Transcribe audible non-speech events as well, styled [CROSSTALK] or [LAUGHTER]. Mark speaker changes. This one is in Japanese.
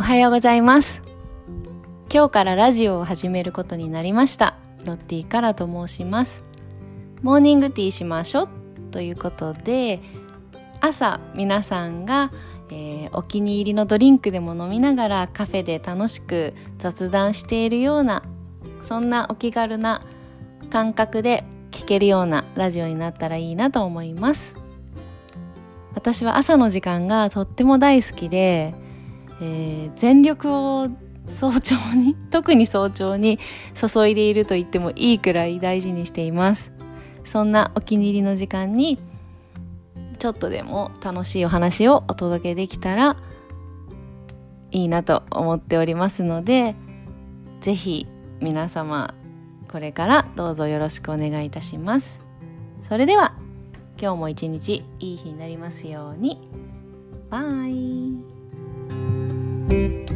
Speaker 1: おはようございます。今日からラジオを始めることになりました。ロッティからと申します。モーニングティーしましょう。ということで朝皆さんが、えー、お気に入りのドリンクでも飲みながらカフェで楽しく雑談しているようなそんなお気軽な感覚で聞けるようなラジオになったらいいなと思います。私は朝の時間がとっても大好きで、えー、全力を早朝に [LAUGHS] 特に早朝に注いでいると言ってもいいくらい大事にしています。そんなお気に入りの時間にちょっとでも楽しいお話をお届けできたらいいなと思っておりますのでぜひ皆様これからどうぞよろしくお願いいたします。それでは今日も一日いい日になりますように。バイ。thank you